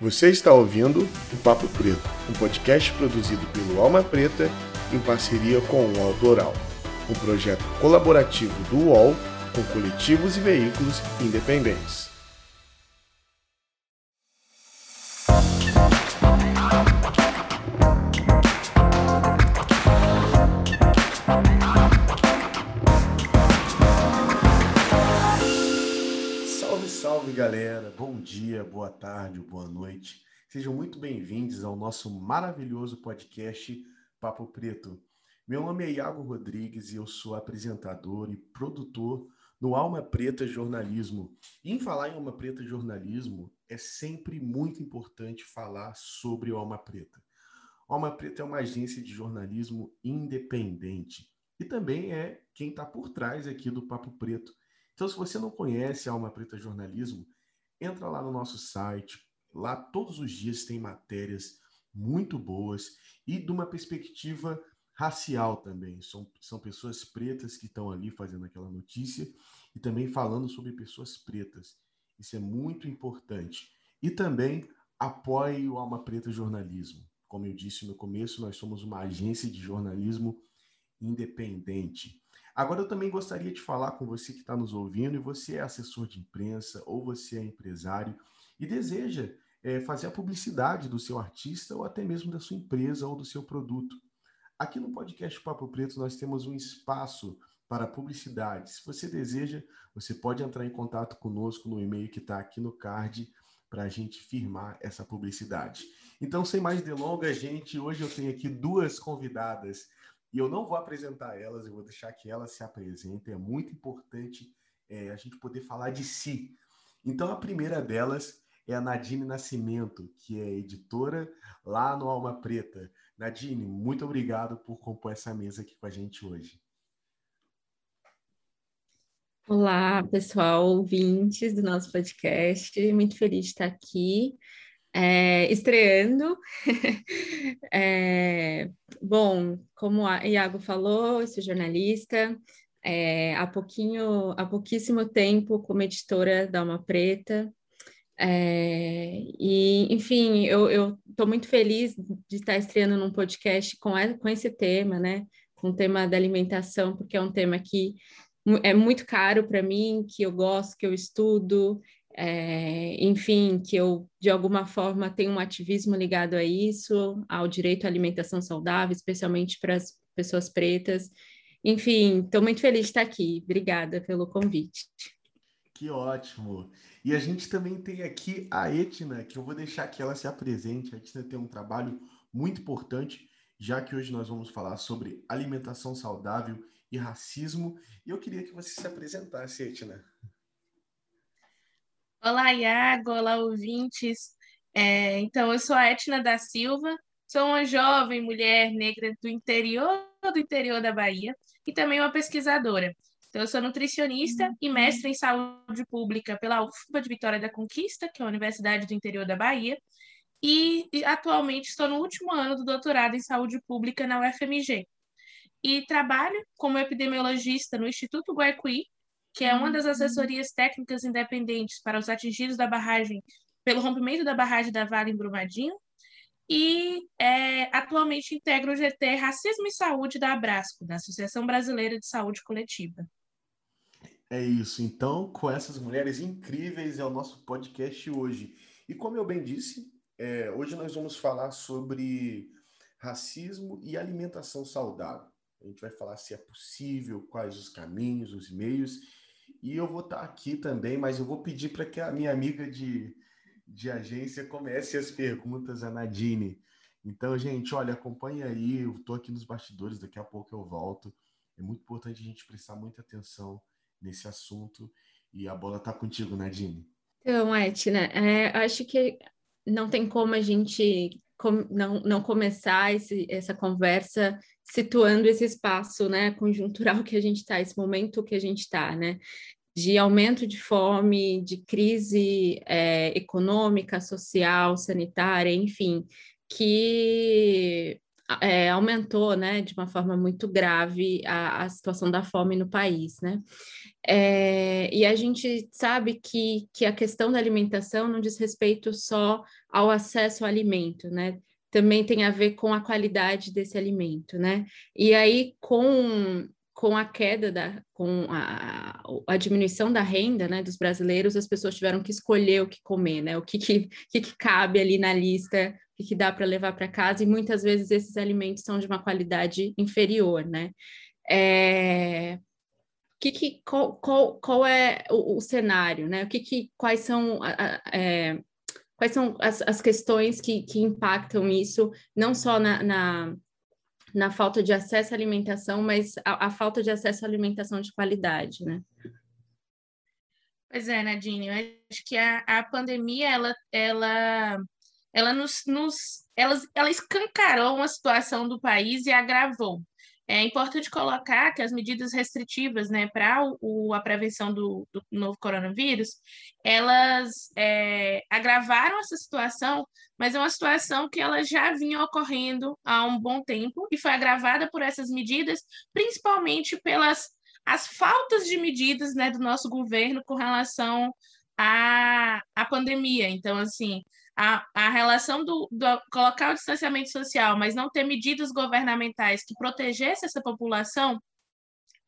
Você está ouvindo o Papo Preto, um podcast produzido pelo Alma Preta em parceria com o Autoral, um projeto colaborativo do UOL com coletivos e veículos independentes. Boa tarde, boa noite. Sejam muito bem-vindos ao nosso maravilhoso podcast Papo Preto. Meu nome é Iago Rodrigues e eu sou apresentador e produtor no Alma Preta Jornalismo. E em falar em Alma Preta Jornalismo, é sempre muito importante falar sobre o Alma Preta. O Alma Preta é uma agência de jornalismo independente e também é quem está por trás aqui do Papo Preto então, se você não conhece a Alma Preta Jornalismo, entra lá no nosso site. Lá todos os dias tem matérias muito boas e de uma perspectiva racial também. São, são pessoas pretas que estão ali fazendo aquela notícia e também falando sobre pessoas pretas. Isso é muito importante. E também apoie o Alma Preta Jornalismo. Como eu disse no começo, nós somos uma agência de jornalismo independente. Agora, eu também gostaria de falar com você que está nos ouvindo, e você é assessor de imprensa ou você é empresário e deseja é, fazer a publicidade do seu artista ou até mesmo da sua empresa ou do seu produto. Aqui no podcast Papo Preto nós temos um espaço para publicidade. Se você deseja, você pode entrar em contato conosco no e-mail que está aqui no card para a gente firmar essa publicidade. Então, sem mais delongas, gente, hoje eu tenho aqui duas convidadas e eu não vou apresentar elas, eu vou deixar que elas se apresentem. É muito importante é, a gente poder falar de si. Então, a primeira delas é a Nadine Nascimento, que é editora lá no Alma Preta. Nadine, muito obrigado por compor essa mesa aqui com a gente hoje. Olá, pessoal, ouvintes do nosso podcast. Muito feliz de estar aqui é, estreando. é, bom, como a Iago falou, eu sou jornalista. É, há pouquinho, há pouquíssimo tempo como editora da Alma Preta. É, e, enfim, eu estou muito feliz de estar estreando num podcast com, com esse tema, né? Com o tema da alimentação, porque é um tema que é muito caro para mim, que eu gosto, que eu estudo, é, enfim, que eu de alguma forma tenho um ativismo ligado a isso, ao direito à alimentação saudável, especialmente para as pessoas pretas. Enfim, estou muito feliz de estar aqui. Obrigada pelo convite. Que ótimo! E a gente também tem aqui a Etna, que eu vou deixar que ela se apresente. A Etna tem um trabalho muito importante, já que hoje nós vamos falar sobre alimentação saudável e racismo. E eu queria que você se apresentasse, Etna. Olá, Iago, olá, ouvintes. É, então, eu sou a Etna da Silva, sou uma jovem mulher negra do interior do interior da Bahia e também uma pesquisadora. Então, eu sou nutricionista e mestre em saúde pública pela UFBA de Vitória da Conquista, que é a Universidade do Interior da Bahia, e atualmente estou no último ano do doutorado em saúde pública na UFMG. E trabalho como epidemiologista no Instituto Guaicuí, que é uma das assessorias técnicas independentes para os atingidos da barragem pelo rompimento da barragem da Vale em Brumadinho, e é, atualmente integra o GT Racismo e Saúde da Abrasco, da Associação Brasileira de Saúde Coletiva. É isso. Então, com essas mulheres incríveis é o nosso podcast hoje. E como eu bem disse, é, hoje nós vamos falar sobre racismo e alimentação saudável. A gente vai falar se é possível, quais os caminhos, os meios e eu vou estar aqui também, mas eu vou pedir para que a minha amiga de, de agência comece as perguntas, a Nadine. Então, gente, olha, acompanha aí, eu estou aqui nos bastidores, daqui a pouco eu volto. É muito importante a gente prestar muita atenção nesse assunto. E a bola está contigo, Nadine. Então, Etna, é, acho que não tem como a gente com, não, não começar esse, essa conversa situando esse espaço né, conjuntural que a gente está, esse momento que a gente está, né? De aumento de fome, de crise é, econômica, social, sanitária, enfim, que é, aumentou, né, de uma forma muito grave a, a situação da fome no país, né? É, e a gente sabe que, que a questão da alimentação não diz respeito só ao acesso ao alimento, né? Também tem a ver com a qualidade desse alimento, né? E aí, com com a queda da, com a, a, diminuição da renda, né, dos brasileiros, as pessoas tiveram que escolher o que comer, né, o que que, que, que cabe ali na lista, o que, dá para levar para casa, e muitas vezes esses alimentos são de uma qualidade inferior, né. É, que, que, qual, qual, qual é o, o cenário, né, o que, que quais são é, quais são as, as questões que, que impactam isso, não só na, na na falta de acesso à alimentação, mas a, a falta de acesso à alimentação de qualidade, né? Pois é, Nadine, eu acho que a, a pandemia, ela, ela, ela nos, nos ela, ela escancarou uma situação do país e agravou. É importante colocar que as medidas restritivas né, para a prevenção do, do, novo coronavírus, elas é, agravaram essa situação, mas é uma situação que ela já vinha ocorrendo há um bom tempo e foi agravada por essas medidas, principalmente pelas as faltas de medidas né, do nosso governo com relação à, à pandemia. Então, assim, a, a relação do, do, colocar o distanciamento social, mas não ter medidas governamentais que protegessem essa população,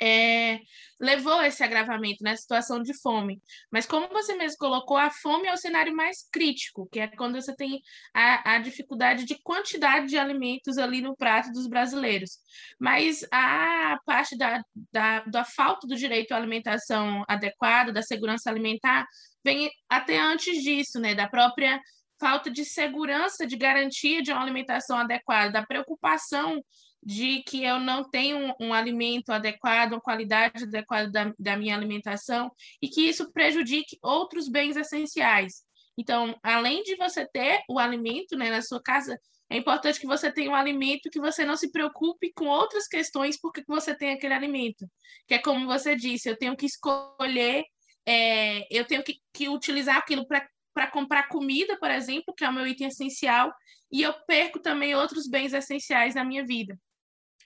é, levou a esse agravamento, né, situação de fome. Mas como você mesmo colocou, a fome é o cenário mais crítico, que é quando você tem a, a dificuldade de quantidade de alimentos ali no prato dos brasileiros. Mas a parte da, da, da falta do direito à alimentação adequada, da segurança alimentar, vem até antes disso, né, da própria falta de segurança, de garantia de uma alimentação adequada, da preocupação de que eu não tenho um, um alimento adequado, uma qualidade adequada da, da minha alimentação, e que isso prejudique outros bens essenciais. Então, além de você ter o alimento né, na sua casa, é importante que você tenha um alimento que você não se preocupe com outras questões porque você tem aquele alimento. Que é como você disse, eu tenho que escolher, é, eu tenho que, que utilizar aquilo para para comprar comida, por exemplo, que é o meu item essencial, e eu perco também outros bens essenciais na minha vida.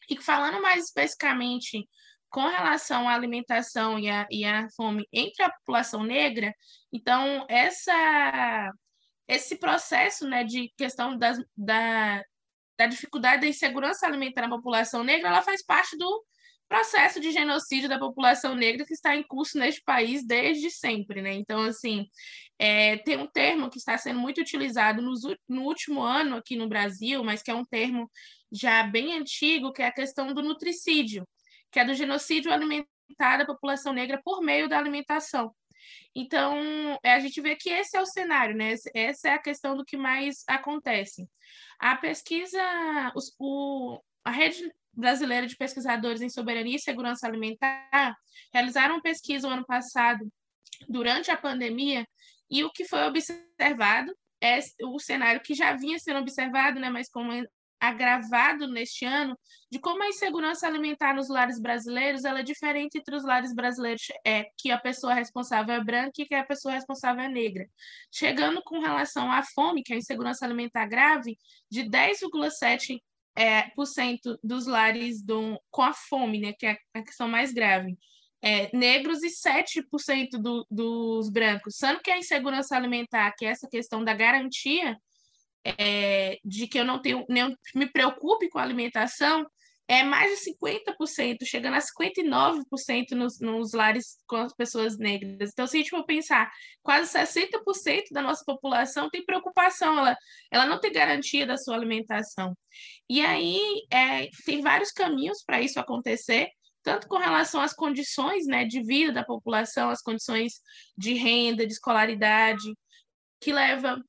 E falando mais especificamente com relação à alimentação e à, e à fome entre a população negra, então essa esse processo né, de questão das, da, da dificuldade da insegurança alimentar na população negra, ela faz parte do processo de genocídio da população negra que está em curso neste país desde sempre, né? Então, assim, é, tem um termo que está sendo muito utilizado no último ano aqui no Brasil, mas que é um termo já bem antigo, que é a questão do nutricídio, que é do genocídio alimentar da população negra por meio da alimentação. Então, é, a gente vê que esse é o cenário, né? Essa é a questão do que mais acontece. A pesquisa, os, o, a rede brasileira de pesquisadores em soberania e segurança alimentar realizaram pesquisa o ano passado, durante a pandemia, e o que foi observado é o cenário que já vinha sendo observado, né, mas como agravado neste ano, de como a insegurança alimentar nos lares brasileiros ela é diferente entre os lares brasileiros, é que a pessoa responsável é branca e que a pessoa responsável é negra. Chegando com relação à fome, que é a insegurança alimentar grave, de 10,7 é, por cento dos lares do, com a fome, né, que é a questão mais grave, é, negros e 7% do, dos brancos. Sendo que a insegurança alimentar, que é essa questão da garantia é, de que eu não tenho, nem me preocupe com a alimentação, é mais de 50%, chegando a 59% nos, nos lares com as pessoas negras. Então, se a gente for pensar, quase 60% da nossa população tem preocupação, ela, ela não tem garantia da sua alimentação. E aí, é, tem vários caminhos para isso acontecer, tanto com relação às condições né, de vida da população, as condições de renda, de escolaridade, que leva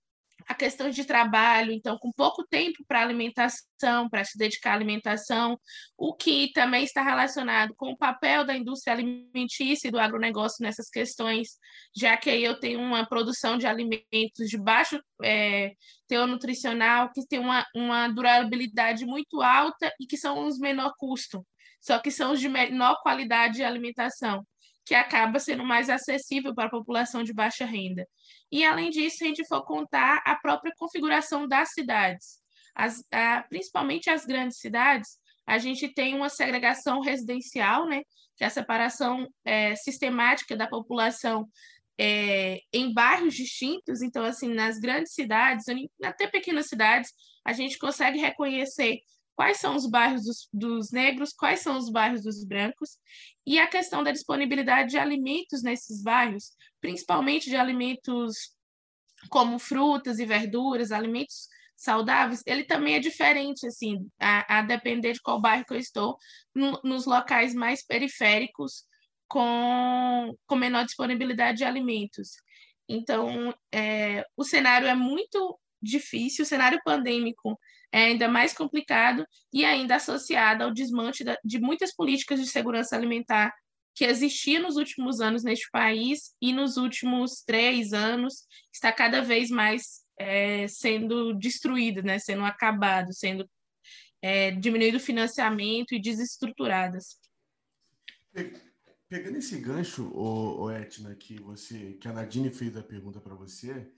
a questão de trabalho, então, com pouco tempo para alimentação, para se dedicar à alimentação, o que também está relacionado com o papel da indústria alimentícia e do agronegócio nessas questões, já que aí eu tenho uma produção de alimentos de baixo é, teor nutricional, que tem uma, uma durabilidade muito alta e que são os menor custo, só que são os de menor qualidade de alimentação que acaba sendo mais acessível para a população de baixa renda. E, além disso, a gente for contar a própria configuração das cidades. as, a, principalmente as grandes cidades, a gente tem uma segregação residencial, né, que é a separação é, sistemática da população é, em bairros distintos. Então, assim, nas grandes cidades, até pequenas cidades, a gente consegue reconhecer quais são os bairros dos, dos, negros, quais são os bairros dos brancos, e a questão da disponibilidade de alimentos nesses bairros, principalmente de alimentos como frutas e verduras, alimentos saudáveis, ele também é diferente, assim, a, a depender de qual bairro que eu estou, no, nos locais mais periféricos, com, com menor disponibilidade de alimentos. Então, é, o cenário é muito difícil, o cenário pandêmico é ainda mais complicado e ainda associado ao desmanche da, de muitas políticas de segurança alimentar que existiam nos últimos anos neste país e nos últimos três anos está cada vez mais é, sendo destruída, né, sendo acabado, sendo é, diminuído o financiamento e desestruturadas. Pegando esse gancho, o Etna, que você, que a Nadine fez a pergunta para você,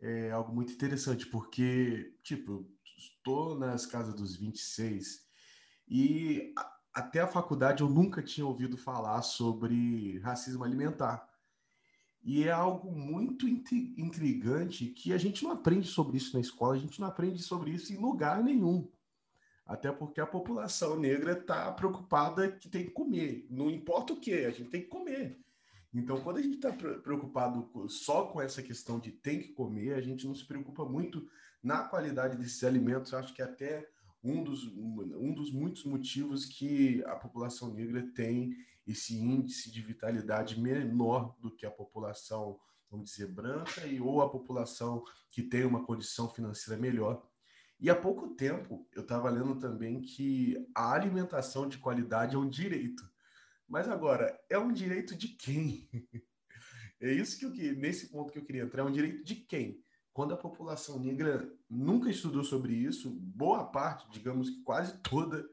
é algo muito interessante, porque, tipo, estou nas casas dos 26 e até a faculdade eu nunca tinha ouvido falar sobre racismo alimentar. E é algo muito intrigante que a gente não aprende sobre isso na escola, a gente não aprende sobre isso em lugar nenhum. Até porque a população negra está preocupada que tem que comer. Não importa o que, a gente tem que comer. Então, quando a gente está preocupado só com essa questão de tem que comer, a gente não se preocupa muito na qualidade desses alimentos. Eu acho que até um dos, um dos muitos motivos que a população negra tem esse índice de vitalidade menor do que a população, vamos dizer, branca, e ou a população que tem uma condição financeira melhor. E há pouco tempo eu estava lendo também que a alimentação de qualidade é um direito. Mas agora, é um direito de quem? é isso que eu nesse ponto que eu queria entrar, é um direito de quem? Quando a população negra nunca estudou sobre isso, boa parte, digamos que quase toda,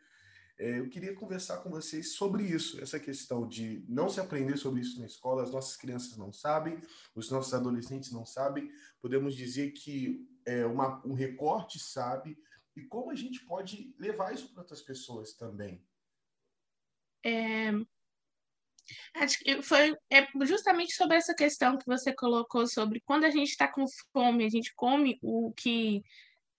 é, eu queria conversar com vocês sobre isso, essa questão de não se aprender sobre isso na escola, as nossas crianças não sabem, os nossos adolescentes não sabem, podemos dizer que é, uma, um recorte sabe, e como a gente pode levar isso para outras pessoas também. É, acho que foi é justamente sobre essa questão que você colocou sobre quando a gente está com fome, a gente come o que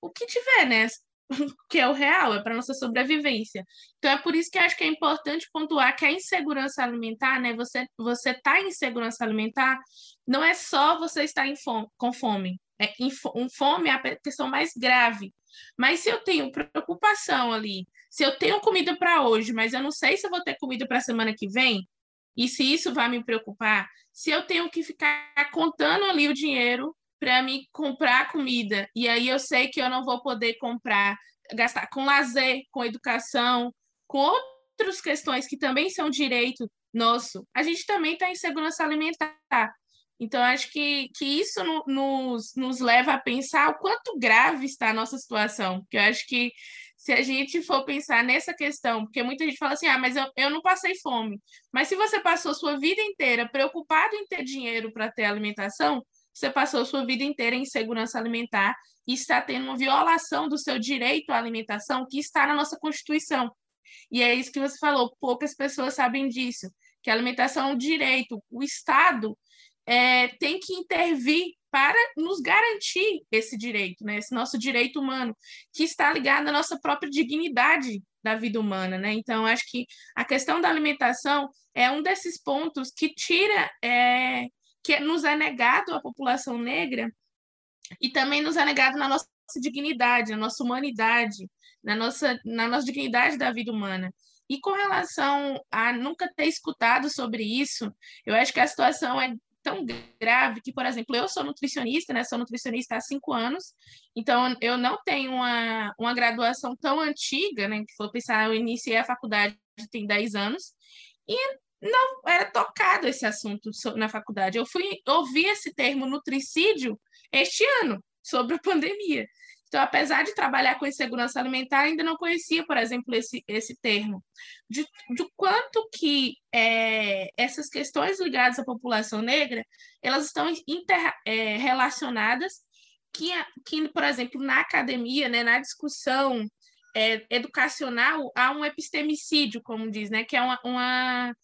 o que tiver, né? que é o real, é para nossa sobrevivência. Então é por isso que acho que é importante pontuar que a insegurança alimentar, né? Você você tá em insegurança alimentar, não é só você estar em fome, com fome. É, um fome é a questão mais grave. Mas se eu tenho preocupação ali, se eu tenho comida para hoje, mas eu não sei se eu vou ter comida para a semana que vem, e se isso vai me preocupar, se eu tenho que ficar contando ali o dinheiro para me comprar comida e aí eu sei que eu não vou poder comprar, gastar com lazer, com educação, com outras questões que também são direito nosso, a gente também está em segurança alimentar. Então, acho que, que isso no, nos, nos leva a pensar o quanto grave está a nossa situação. Porque eu acho que se a gente for pensar nessa questão, porque muita gente fala assim, ah, mas eu, eu não passei fome. Mas se você passou sua vida inteira preocupado em ter dinheiro para ter alimentação, você passou sua vida inteira em segurança alimentar e está tendo uma violação do seu direito à alimentação que está na nossa Constituição. E é isso que você falou, poucas pessoas sabem disso, que a alimentação é um direito. O Estado é, tem que intervir para nos garantir esse direito, né? esse nosso direito humano, que está ligado à nossa própria dignidade da vida humana. Né? Então, acho que a questão da alimentação é um desses pontos que tira é, que nos é negado à população negra e também nos é negado na nossa dignidade, na nossa humanidade, na nossa, na nossa dignidade da vida humana. E com relação a nunca ter escutado sobre isso, eu acho que a situação é tão grave que, por exemplo, eu sou nutricionista, né? Sou nutricionista há cinco anos, então eu não tenho uma, uma graduação tão antiga, né? Que for pensar, eu iniciei a faculdade tem 10 anos, e não era tocado esse assunto na faculdade. Eu fui ouvir esse termo nutricídio este ano, sobre a pandemia. Então, apesar de trabalhar com insegurança alimentar, ainda não conhecia, por exemplo, esse, esse termo. De, de quanto que é, essas questões ligadas à população negra, elas estão inter, é, relacionadas que, que, por exemplo, na academia, né, na discussão é, educacional, há um epistemicídio, como diz, né, que é uma, uma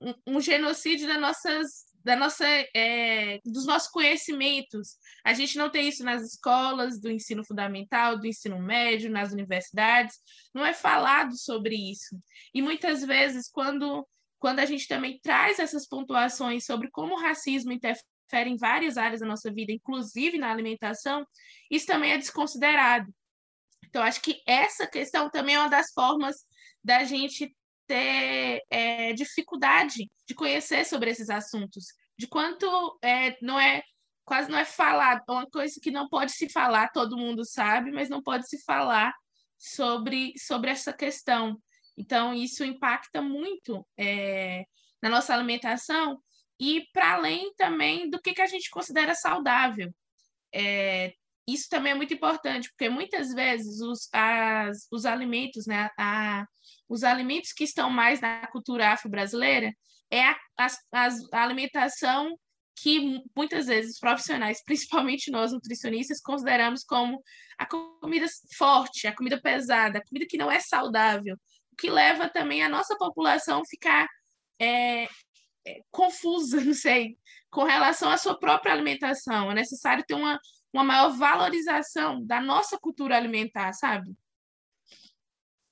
um, um genocídio das nossas da nossa, é, dos nossos conhecimentos. A gente não tem isso nas escolas do ensino fundamental, do ensino médio, nas universidades. Não é falado sobre isso. E muitas vezes, quando, quando a gente também traz essas pontuações sobre como o racismo interfere em várias áreas da nossa vida, inclusive na alimentação, isso também é desconsiderado. Então, acho que essa questão também é uma das formas da gente ter é, dificuldade de conhecer sobre esses assuntos, de quanto é, não é quase não é falado, é uma coisa que não pode se falar, todo mundo sabe, mas não pode se falar sobre, sobre essa questão. Então, isso impacta muito é, na nossa alimentação e para além também do que, que a gente considera saudável. É, isso também é muito importante, porque muitas vezes os, as, os alimentos, né, a, os alimentos que estão mais na cultura afro-brasileira é a, a, a alimentação que muitas vezes os profissionais, principalmente nós nutricionistas, consideramos como a comida forte, a comida pesada, a comida que não é saudável, o que leva também a nossa população ficar é, é, confusa, não sei, com relação à sua própria alimentação. É necessário ter uma, uma maior valorização da nossa cultura alimentar, sabe?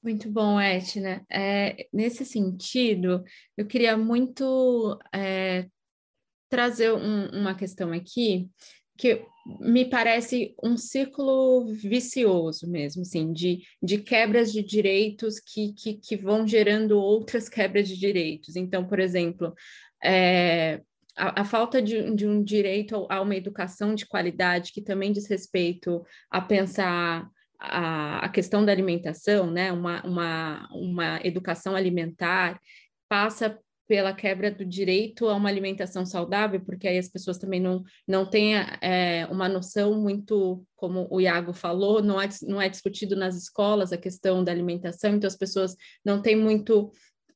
Muito bom, Etna. É, nesse sentido, eu queria muito é, trazer um, uma questão aqui que me parece um círculo vicioso mesmo, assim, de, de quebras de direitos que, que, que vão gerando outras quebras de direitos. Então, por exemplo, é, a, a, falta de, de um direito a uma educação de qualidade que também diz respeito a pensar a, a questão da alimentação, né, uma, uma, uma educação alimentar, passa pela quebra do direito a uma alimentação saudável, porque aí as pessoas também não, não têm é, uma noção muito, como o Iago falou, não é, não é discutido nas escolas a questão da alimentação, então as pessoas não têm muito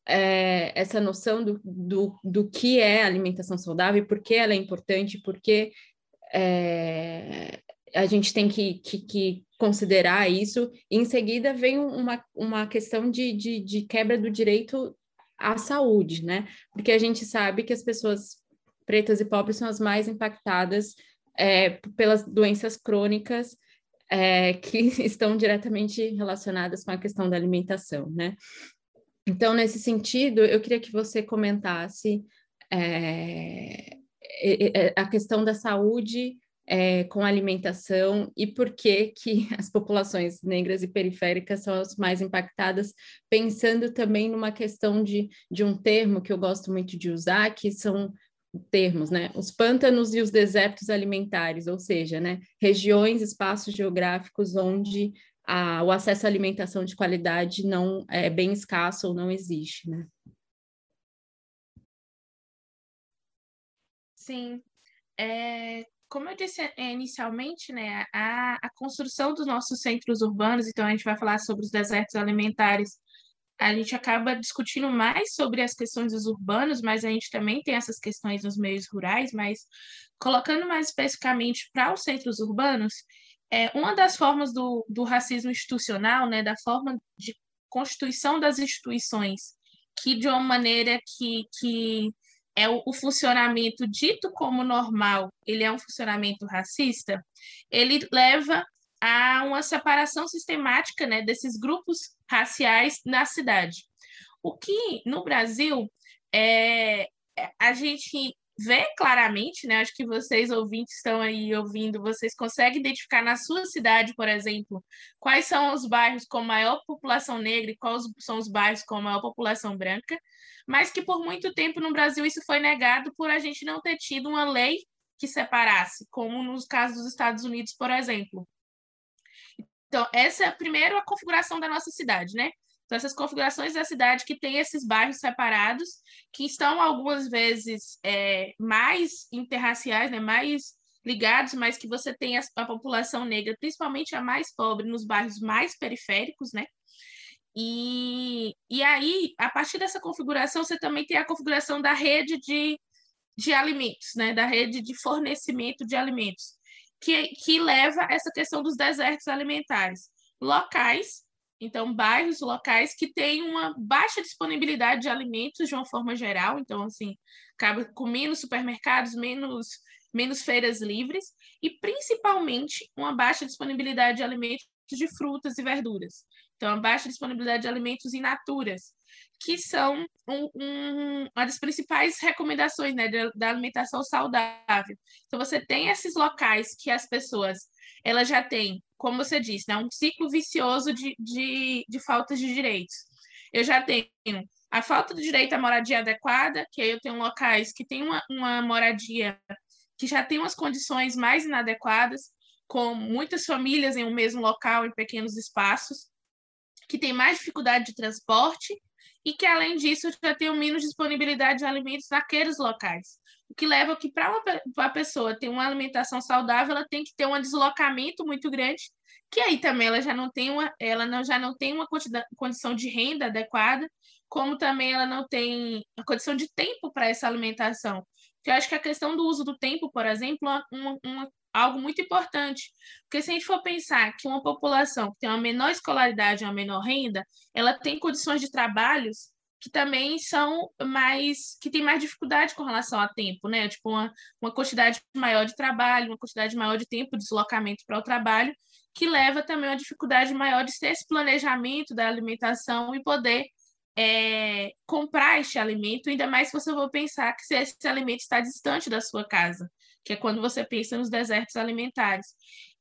é, essa noção do, do, do que é alimentação saudável, por que ela é importante, por que é, a gente tem que, que, que, considerar isso. E em seguida vem uma, uma questão de, de, de quebra do direito à saúde, né? Porque a gente sabe que as pessoas pretas e pobres são as mais impactadas é, pelas doenças crônicas é, que estão diretamente relacionadas com a questão da alimentação, né? Então, nesse sentido, eu queria que você comentasse é, a questão da saúde é, com alimentação e por que que as populações negras e periféricas são as mais impactadas, pensando também numa questão de, de um termo que eu gosto muito de usar, que são termos, né? Os pântanos e os desertos alimentares, ou seja, né? Regiões, espaços geográficos onde a, o acesso à alimentação de qualidade não é bem escasso ou não existe, né? Sim. É, como eu disse é, inicialmente, né, a, a construção dos nossos centros urbanos, então a gente vai falar sobre os desertos alimentares, a gente acaba discutindo mais sobre as questões dos urbanos, mas a gente também tem essas questões nos meios rurais, mas colocando mais especificamente para os centros urbanos, é uma das formas do, do racismo institucional, né, da forma de constituição das instituições, que de uma maneira que, que é o, o, funcionamento dito como normal, ele é um funcionamento racista, ele leva a uma separação sistemática né, desses grupos raciais na cidade. O que no Brasil é, a gente vê claramente, né? Acho que vocês ouvintes estão aí ouvindo, vocês conseguem identificar na sua cidade, por exemplo, quais são os bairros com maior população negra e quais são os bairros com maior população branca, mas que por muito tempo no Brasil isso foi negado por a gente não ter tido uma lei que separasse, como nos casos dos Estados Unidos, por exemplo. Então, essa é primeiro a configuração da nossa cidade, né? Então, essas configurações da cidade que tem esses bairros separados, que estão algumas vezes é, mais interraciais, né, mais ligados, mas que você tem a, a, população negra, principalmente a mais pobre, nos bairros mais periféricos, né? E, e aí, a partir dessa configuração, você também tem a configuração da rede de, de alimentos, né? Da rede de fornecimento de alimentos. que, que leva essa questão dos desertos alimentares. Locais, então, bairros locais que têm uma baixa disponibilidade de alimentos de uma forma geral, então, assim, acaba com menos supermercados, menos, menos feiras livres, e principalmente uma baixa disponibilidade de alimentos de frutas e verduras. Então, a baixa disponibilidade de alimentos in naturas, que são um, um, uma das principais recomendações né, da, alimentação saudável. Então, você tem esses locais que as pessoas elas já têm, como você disse, né, um ciclo vicioso de, de, de faltas de direitos. Eu já tenho a falta do direito à moradia adequada, que aí eu tenho locais que têm uma, uma moradia que já tem umas condições mais inadequadas, com muitas famílias em um mesmo local, em pequenos espaços, que tem mais dificuldade de transporte e que, além disso, já tem menos disponibilidade de alimentos naqueles locais. O que leva que, para uma, pessoa ter uma alimentação saudável, ela tem que ter um deslocamento muito grande, que aí também ela já não tem uma, ela não, já não tem uma condição de renda adequada, como também ela não tem a condição de tempo para essa alimentação. Eu acho que a questão do uso do tempo, por exemplo, é uma, uma, algo muito importante. Porque se a gente for pensar que uma população que tem uma menor escolaridade, uma menor renda, ela tem condições de trabalhos que também são mais que tem mais dificuldade com relação a tempo, né? Tipo uma, uma quantidade maior de trabalho, uma quantidade maior de tempo de deslocamento para o trabalho, que leva também a dificuldade maior de ter esse planejamento da alimentação e poder é, comprar este alimento, ainda mais se você for pensar que se esse alimento está distante da sua casa que é quando você pensa nos desertos alimentares.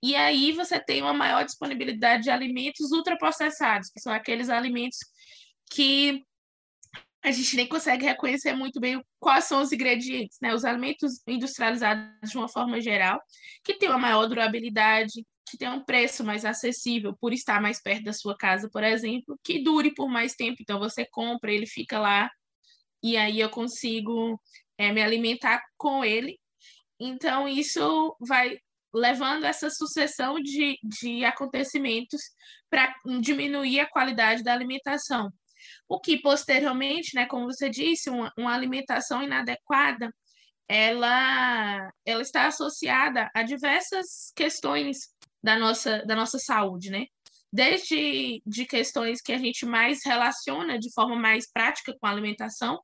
E aí você tem uma maior disponibilidade de alimentos ultraprocessados, que são aqueles alimentos que a gente nem consegue reconhecer muito bem quais são os ingredientes, né? Os alimentos industrializados de uma forma geral, que têm uma maior durabilidade, que tem um preço mais acessível por estar mais perto da sua casa, por exemplo, que dure por mais tempo. Então você compra, ele fica lá e aí eu consigo é, me alimentar com ele então, isso vai levando essa sucessão de, de acontecimentos para diminuir a qualidade da alimentação. O que, posteriormente, né, como você disse, uma, uma alimentação inadequada, ela, ela está associada a diversas questões da nossa, da nossa saúde, né? Desde de questões que a gente mais relaciona de forma mais prática com a alimentação,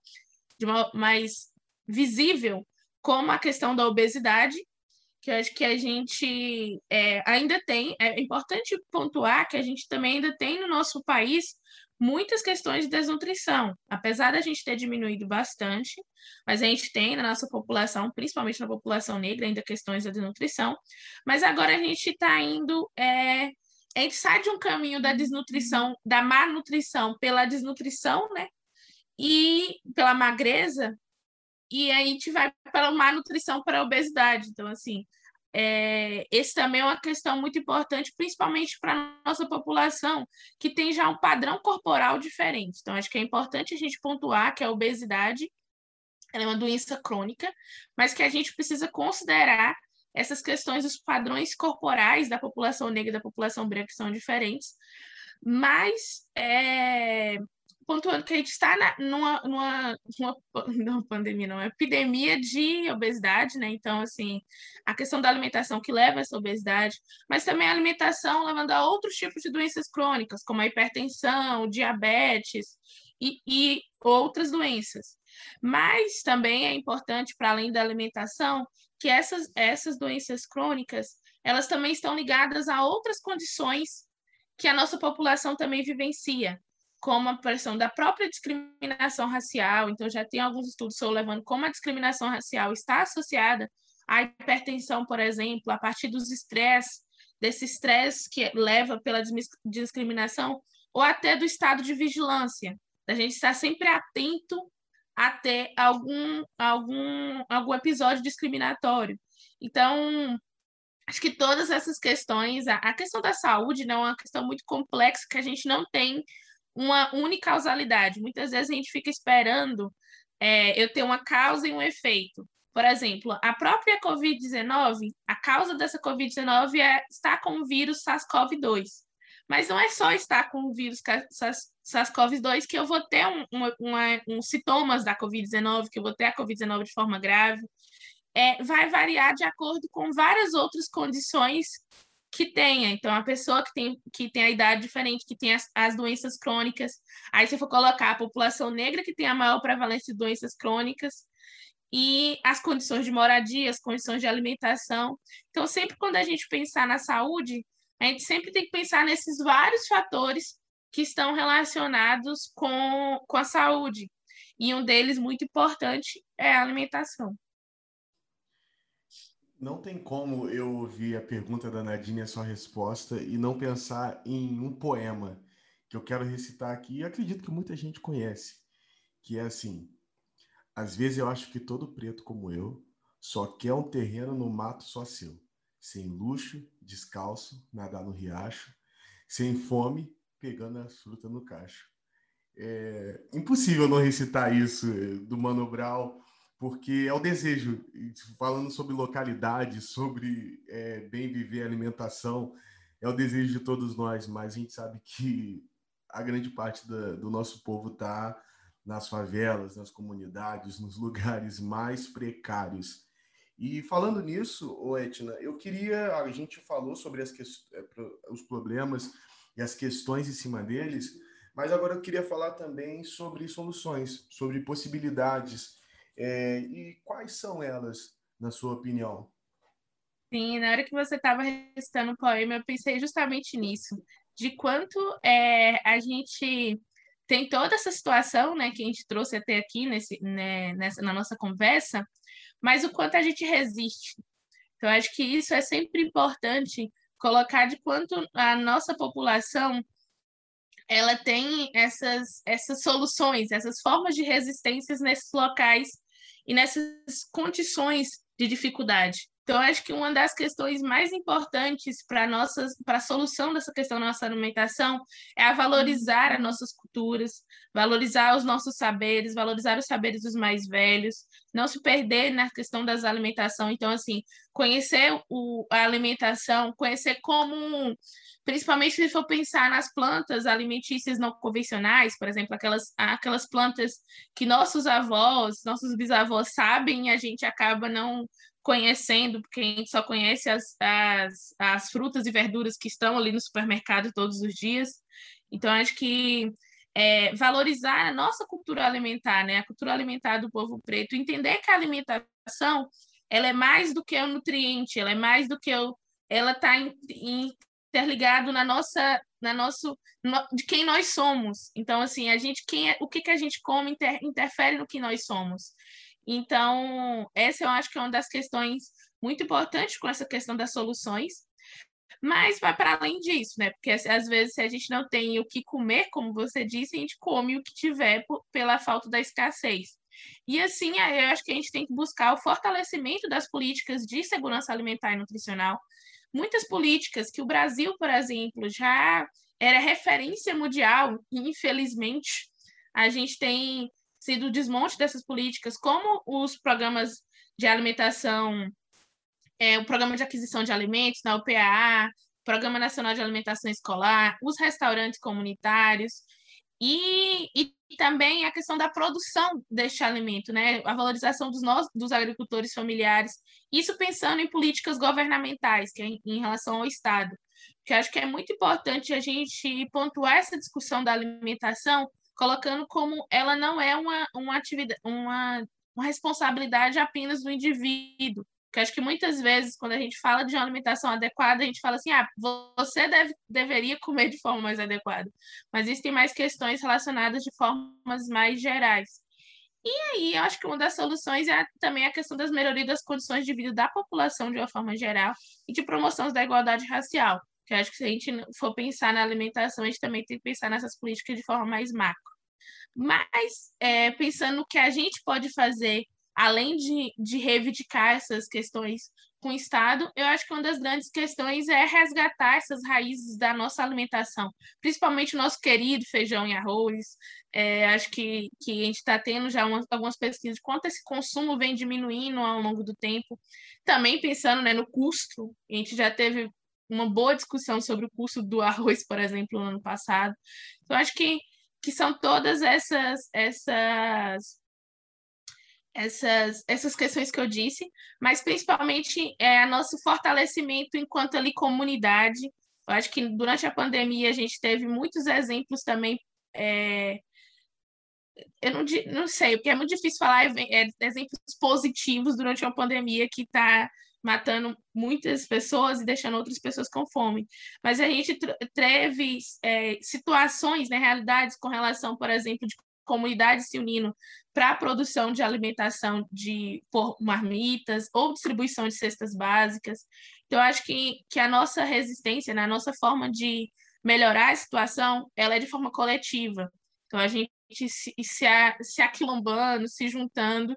de uma mais visível, como a questão da obesidade, que eu acho que a gente é, ainda tem, é importante pontuar que a gente também ainda tem no nosso país muitas questões de desnutrição, apesar da gente ter diminuído bastante, mas a gente tem na nossa população, principalmente na população negra, ainda questões da desnutrição, mas agora a gente está indo, é, a gente sai de um caminho da desnutrição, da má nutrição pela desnutrição, né, e pela magreza, e a gente vai para má nutrição para a obesidade. Então, assim, é, esse também é uma questão muito importante, principalmente para nossa população, que tem já um padrão corporal diferente. Então, acho que é importante a gente pontuar que a obesidade é uma doença crônica, mas que a gente precisa considerar essas questões dos padrões corporais da população negra e da população branca que são diferentes, mas é, que a gente está numa, numa, numa, pandemia, não, epidemia de obesidade, né? Então, assim, a questão da alimentação que leva a essa obesidade, mas também a alimentação levando a outros tipos de doenças crônicas, como a hipertensão, diabetes e, e outras doenças. Mas também é importante, para além da alimentação, que essas, essas doenças crônicas, elas também estão ligadas a outras condições que a nossa população também vivencia, como a pressão da própria discriminação racial. Então, já tem alguns estudos sobre levando como a discriminação racial está associada à hipertensão, por exemplo, a partir dos estresses, desse estresse que leva pela discriminação, ou até do estado de vigilância, da gente estar sempre atento a ter algum, algum, algum episódio discriminatório. Então, acho que todas essas questões, a, questão da saúde não é uma questão muito complexa que a gente não tem uma unicausalidade. Muitas vezes a gente fica esperando é, eu ter uma causa e um efeito. Por exemplo, a própria Covid-19, a causa dessa Covid-19 é estar com o vírus SARS-CoV-2. Mas não é só estar com o vírus SARS-CoV-2 que eu vou ter um, uma, uma, um sintomas da Covid-19, que eu vou ter a Covid-19 de forma grave. é, vai variar de acordo com várias outras condições que tenha. Então, a pessoa que tem, que tem a idade diferente, que tem as, as doenças crônicas, aí se for colocar a população negra que tem a maior prevalência de doenças crônicas, e as condições de moradia, as condições de alimentação. Então, sempre quando a gente pensar na saúde, a gente sempre tem que pensar nesses vários fatores que estão relacionados com, com a saúde. E um deles, muito importante, é a alimentação. Não tem como eu ouvir a pergunta da Nadine e a sua resposta e não pensar em um poema que eu quero recitar aqui e acredito que muita gente conhece, que é assim: Às vezes eu acho que todo preto como eu só quer um terreno no mato só seu, sem luxo, descalço, nadar no riacho, sem fome, pegando as frutas no cacho. É impossível não recitar isso do Mano Brown porque é o desejo, falando sobre localidade, sobre é, bem viver, alimentação, é o desejo de todos nós, mas a gente sabe que a grande parte da, do nosso povo está nas favelas, nas comunidades, nos lugares mais precários. E falando nisso, Etna, eu queria. A gente falou sobre que, é, os problemas e as questões em cima deles, mas agora eu queria falar também sobre soluções, sobre possibilidades é, e quais são elas, na sua opinião? Sim, na hora que você estava recitando o poema, eu pensei justamente nisso, de quanto é, a gente tem toda essa situação, né, que a gente trouxe até aqui nesse, né, nessa, na nossa conversa, mas o quanto a gente resiste. Então, acho que isso é sempre importante colocar de quanto a nossa população ela tem essas, essas soluções, essas formas de resistências nesses locais e nessas condições de dificuldade. Então, acho que uma das questões mais importantes para a solução dessa questão da nossa alimentação é a valorizar as nossas culturas, valorizar os nossos saberes, valorizar os saberes dos mais velhos, não se perder na questão das alimentação. Então, assim, conhecer o, a alimentação, conhecer como principalmente se for pensar nas plantas alimentícias não convencionais, por exemplo, aquelas, aquelas plantas que nossos avós, nossos bisavós sabem e a gente acaba não conhecendo, porque a gente só conhece as, as, as frutas e verduras que estão ali no supermercado todos os dias. Então, acho que é, valorizar a nossa cultura alimentar, né? a cultura alimentar do povo preto, entender que a alimentação ela é mais do que o nutriente, ela é mais do que o, ela está interligado na nossa na nosso no, de quem nós somos então assim a gente quem é, o que que a gente come inter, interfere no que nós somos então essa eu acho que é uma das questões muito importantes com essa questão das soluções. Mas vai para além disso né? Porque às vezes se a gente não tem o que comer como você disse a gente come o que tiver por, pela falta da escassez. E assim, eu acho que a gente tem que buscar o fortalecimento das políticas de segurança alimentar e nutricional, muitas políticas que o Brasil, por exemplo, já era referência mundial, infelizmente a gente tem sido o desmonte dessas políticas, como os programas de alimentação, é, o programa de aquisição de alimentos na UPAA, Programa Nacional de Alimentação Escolar, os restaurantes comunitários, e, e também a questão da produção deste alimento, né? a valorização dos, nossos, dos agricultores familiares, isso pensando em políticas governamentais, que é em, em relação ao Estado. Que acho que é muito importante a gente pontuar essa discussão da alimentação, colocando como ela não é uma, uma atividade, uma, uma responsabilidade apenas do indivíduo, porque acho que muitas vezes, quando a gente fala de uma alimentação adequada, a gente fala assim: ah, você deve, deveria comer de forma mais adequada. Mas existem mais questões relacionadas de formas mais gerais. E aí, eu acho que uma das soluções é também a questão das melhorias das condições de vida da população de uma forma geral e de promoção da igualdade racial. Que acho que se a gente for pensar na alimentação, a gente também tem que pensar nessas políticas de forma mais macro. Mas, é, pensando no que a gente pode fazer além de, de reivindicar essas questões com o Estado, eu acho que uma das grandes questões é resgatar essas raízes da nossa alimentação, principalmente o nosso querido feijão e arroz. É, acho que, que a gente está tendo já umas, algumas pesquisas de quanto esse consumo vem diminuindo ao longo do tempo. Também pensando né, no custo, a gente já teve uma boa discussão sobre o custo do arroz, por exemplo, no ano passado. Então, acho que, que são todas essas, essas essas, essas questões que eu disse, mas principalmente é nosso fortalecimento enquanto ali comunidade. Eu acho que durante a pandemia a gente teve muitos exemplos também. É, eu não, não sei, porque é muito difícil falar é, exemplos positivos durante uma pandemia que está matando muitas pessoas e deixando outras pessoas com fome. Mas a gente teve é, situações, né, realidades com relação, por exemplo, de comunidades se unindo para a produção de alimentação de por marmitas ou distribuição de cestas básicas. Então, acho que, que a nossa resistência, né, a nossa forma de melhorar a situação, ela é de forma coletiva. Então, a gente se, se, se aquilombando, se juntando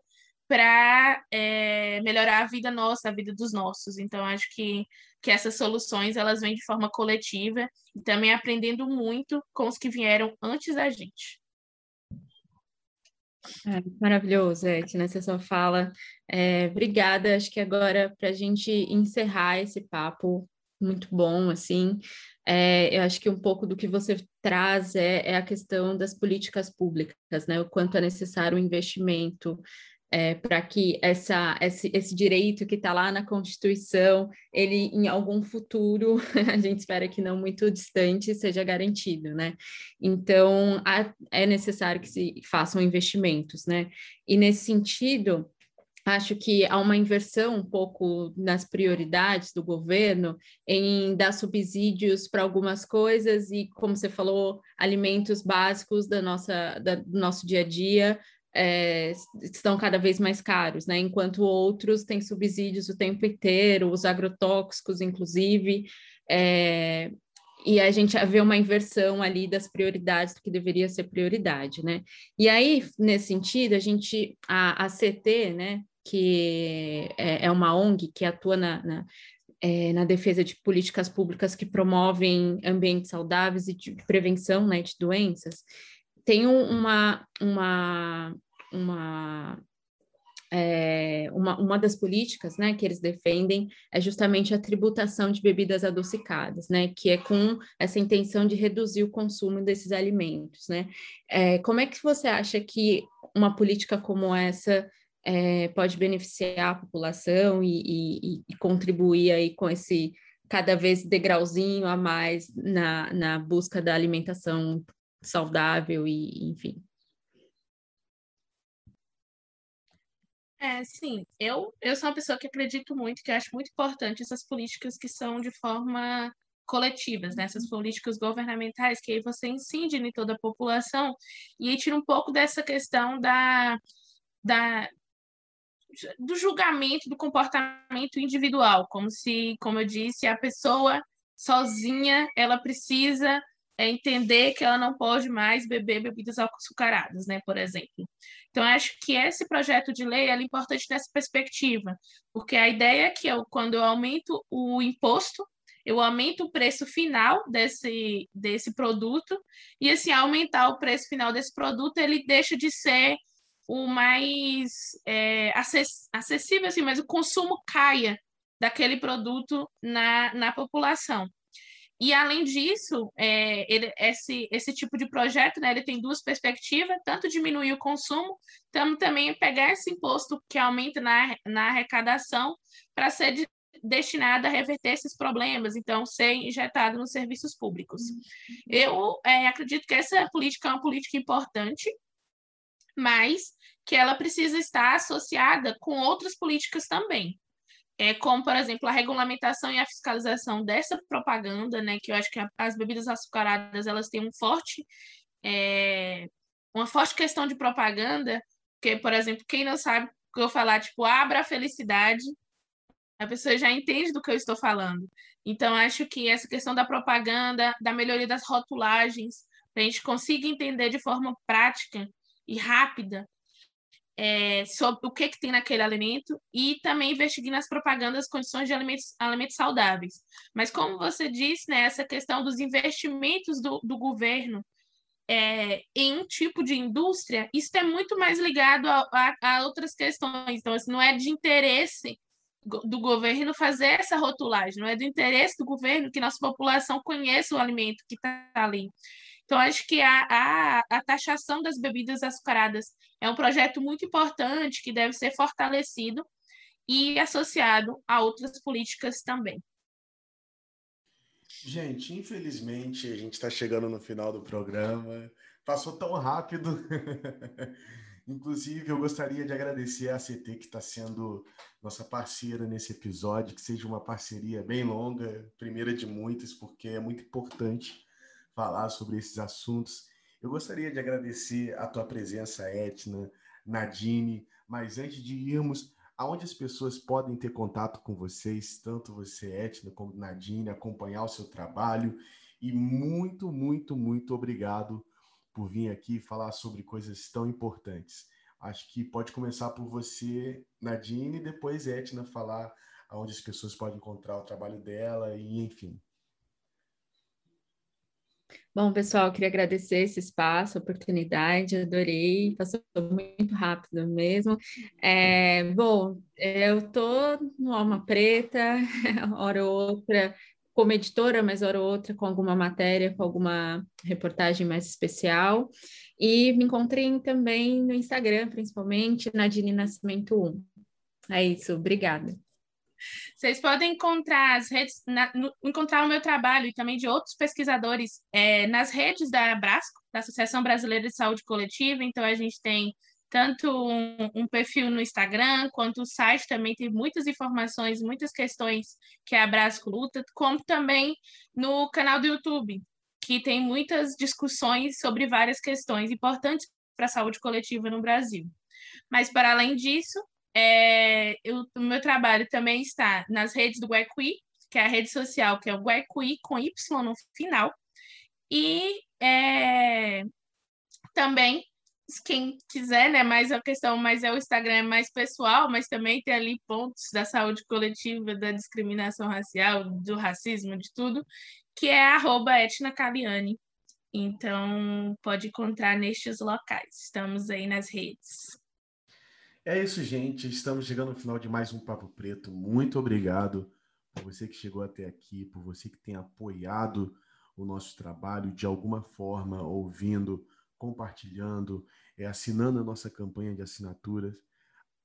para é, melhorar a vida nossa, a vida dos nossos. Então, acho que, que essas soluções elas vêm de forma coletiva e também aprendendo muito com os que vieram antes da gente. É, maravilhoso, Etna, essa sua fala. É, obrigada. Acho que agora, para a gente encerrar esse papo muito bom, assim, é, eu acho que um pouco do que você traz é, é, a questão das políticas públicas, né? O quanto é necessário o investimento é, para que essa, esse, esse direito que está lá na Constituição, ele em algum futuro, a gente espera que não muito distante, seja garantido, né? Então, a, é necessário que se façam investimentos, né? E nesse sentido, acho que há uma inversão um pouco nas prioridades do governo em dar subsídios para algumas coisas e, como você falou, alimentos básicos da nossa, da, do nosso dia a dia é, estão cada vez mais caros, né? Enquanto outros têm subsídios o tempo inteiro, os agrotóxicos, inclusive, é, e a gente vê uma inversão ali das prioridades do que deveria ser prioridade, né? E aí, nesse sentido, a gente, a, a CT, né, que é, é uma ONG que atua na, na é, na defesa de políticas públicas que promovem ambientes saudáveis e de prevenção né, de doenças, tem uma, uma, uma, é, uma, uma das políticas né, que eles defendem é justamente a tributação de bebidas adocicadas, né, que é com essa intenção de reduzir o consumo desses alimentos. Né? É, como é que você acha que uma política como essa é, pode beneficiar a população e, e, e contribuir aí com esse cada vez degrauzinho a mais na, na busca da alimentação saudável e enfim. É, sim, eu, eu sou uma pessoa que acredito muito, que acho muito importante essas políticas que são de forma coletivas, né? essas políticas governamentais, que aí você incide em toda a população e aí tira um pouco dessa questão da, da, do julgamento do comportamento individual, como se, como eu disse, a pessoa sozinha ela precisa é entender que ela não pode mais beber bebidas açucaradas, né, por exemplo. Então, acho que esse projeto de lei é importante nessa perspectiva, porque a ideia é que eu, quando eu aumento o imposto, eu aumento o preço final desse, desse produto, e assim, aumentar o preço final desse produto, ele deixa de ser o mais é, acessível, assim, mas o consumo caia daquele produto na, na população. E, além disso, é, ele, esse, esse tipo de projeto né, ele tem duas perspectivas, tanto diminuir o consumo, como também pegar esse imposto que aumenta na, na arrecadação para ser de, destinado a reverter esses problemas, então, ser injetado nos serviços públicos. Eu é, acredito que essa política é uma política importante, mas que ela precisa estar associada com outras políticas também é, como, por exemplo, a regulamentação e a fiscalização dessa propaganda, né, que eu acho que as bebidas açucaradas elas têm um forte, é, uma forte questão de propaganda, que, por exemplo, quem não sabe que eu falar, tipo, abra a felicidade, a pessoa já entende do que eu estou falando. Então, acho que essa questão da propaganda, da melhoria das rotulagens, para a gente consiga entender de forma prática e rápida é, sobre o que, que tem naquele alimento e também investigue nas propagandas condições de alimentos, alimentos saudáveis. Mas, como você disse, né, essa questão dos investimentos do, do governo é, em um tipo de indústria, isso é muito mais ligado a, a, a outras questões. Então, assim, não é de interesse do governo fazer essa rotulagem, não é do interesse do governo que nossa população conheça o alimento que está ali. Então, acho que a, a, a taxação das bebidas açucaradas é um projeto muito importante que deve ser fortalecido e associado a outras políticas também. Gente, infelizmente a gente está chegando no final do programa. Passou tão rápido. Inclusive, eu gostaria de agradecer a CT que está sendo nossa parceira nesse episódio, que seja uma parceria bem longa, primeira de muitas, porque é muito importante falar sobre esses assuntos. Eu gostaria de agradecer a tua presença, Etna, Nadine, mas antes de irmos, aonde as pessoas podem ter contato com vocês, tanto você, Etna, como Nadine, acompanhar o seu trabalho. E muito, muito, muito obrigado por vir aqui falar sobre coisas tão importantes. Acho que pode começar por você, Nadine, e depois Etna falar aonde as pessoas podem encontrar o trabalho dela e enfim. Bom, pessoal, queria agradecer esse espaço, oportunidade, adorei, passou muito rápido mesmo. É, bom, eu estou no Alma Preta, hora ou outra, como editora, mas hora ou outra com alguma matéria, com alguma reportagem mais especial. E me encontrei também no Instagram, principalmente, Nadine Nascimento 1. É isso, obrigada. Vocês podem encontrar as redes, na, no, encontrar o meu trabalho e também de outros pesquisadores é, nas redes da Abrasco, da Associação Brasileira de Saúde Coletiva. Então, a gente tem tanto um, um, perfil no Instagram, quanto o site também tem muitas informações, muitas questões que a Abrasco luta, como também no canal do YouTube, que tem muitas discussões sobre várias questões importantes para a saúde coletiva no Brasil. Mas, para além disso, é, eu, o meu trabalho também está nas redes do Guequi, que é a rede social, que é o Guequi com Y no final. E é, também, quem quiser, né, mais a questão, mas é o Instagram é mais pessoal, mas também tem ali pontos da saúde coletiva, da discriminação racial, do racismo, de tudo, que é arroba etnacaliane. Então, pode encontrar nestes locais. Estamos aí nas redes. É isso, gente. Estamos chegando ao final de mais um Papo Preto. Muito obrigado por você que chegou até aqui, por você que tem apoiado o nosso trabalho de alguma forma, ouvindo, compartilhando, é, assinando a nossa campanha de assinaturas.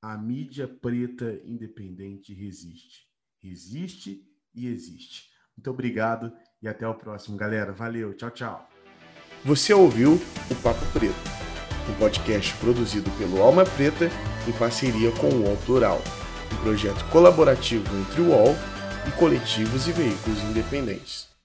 A mídia preta independente resiste. Resiste e existe. Muito obrigado e até o próximo, galera. Valeu, tchau, tchau. Você ouviu o Papo Preto um podcast produzido pelo Alma Preta em parceria com o UOL Plural, um projeto colaborativo entre o UOL e coletivos e veículos independentes.